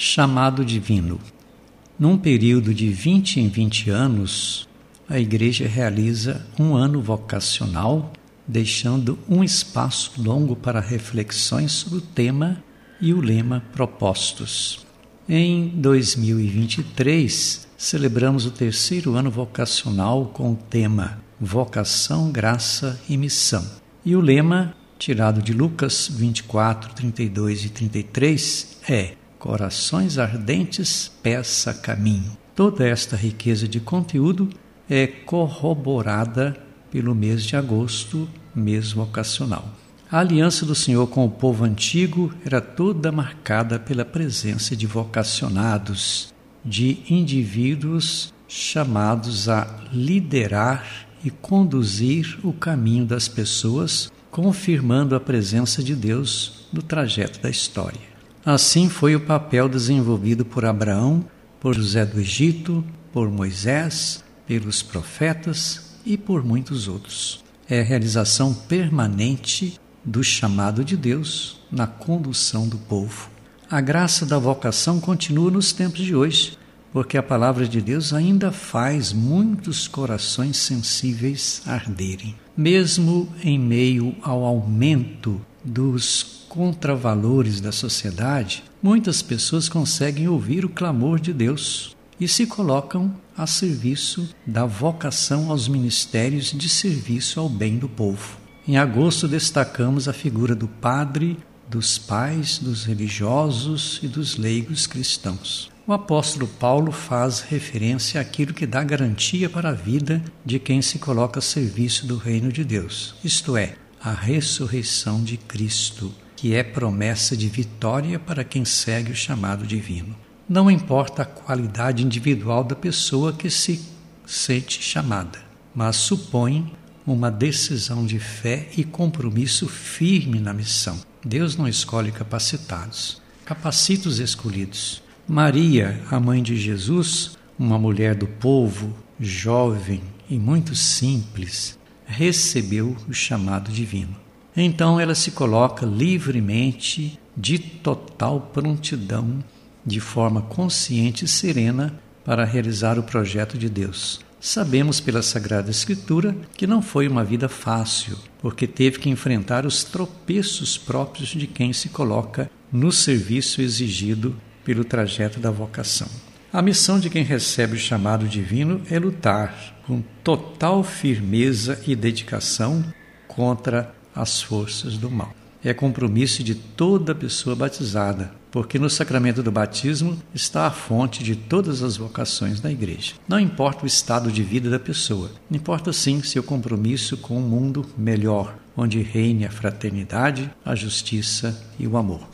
Chamado divino. Num período de 20 em 20 anos, a Igreja realiza um ano vocacional, deixando um espaço longo para reflexões sobre o tema e o lema propostos. Em 2023, celebramos o terceiro ano vocacional com o tema Vocação, Graça e Missão. E o lema, tirado de Lucas 24, 32 e 33, é Corações ardentes, peça caminho. Toda esta riqueza de conteúdo é corroborada pelo mês de agosto, mês vocacional. A aliança do Senhor com o povo antigo era toda marcada pela presença de vocacionados, de indivíduos chamados a liderar e conduzir o caminho das pessoas, confirmando a presença de Deus no trajeto da história. Assim foi o papel desenvolvido por Abraão, por José do Egito, por Moisés, pelos profetas e por muitos outros. É a realização permanente do chamado de Deus na condução do povo. A graça da vocação continua nos tempos de hoje, porque a palavra de Deus ainda faz muitos corações sensíveis arderem. Mesmo em meio ao aumento dos contravalores da sociedade, muitas pessoas conseguem ouvir o clamor de Deus e se colocam a serviço da vocação aos ministérios de serviço ao bem do povo. Em agosto destacamos a figura do padre, dos pais, dos religiosos e dos leigos cristãos. O apóstolo Paulo faz referência àquilo que dá garantia para a vida de quem se coloca a serviço do reino de Deus, isto é, a ressurreição de Cristo que é promessa de vitória para quem segue o chamado divino. Não importa a qualidade individual da pessoa que se sente chamada, mas supõe uma decisão de fé e compromisso firme na missão. Deus não escolhe capacitados, capacita os escolhidos. Maria, a mãe de Jesus, uma mulher do povo, jovem e muito simples, recebeu o chamado divino. Então ela se coloca livremente, de total prontidão, de forma consciente e serena para realizar o projeto de Deus. Sabemos pela Sagrada Escritura que não foi uma vida fácil, porque teve que enfrentar os tropeços próprios de quem se coloca no serviço exigido pelo trajeto da vocação. A missão de quem recebe o chamado divino é lutar com total firmeza e dedicação contra as forças do mal. É compromisso de toda pessoa batizada, porque no sacramento do batismo está a fonte de todas as vocações da igreja. Não importa o estado de vida da pessoa, importa sim seu compromisso com um mundo melhor, onde reine a fraternidade, a justiça e o amor.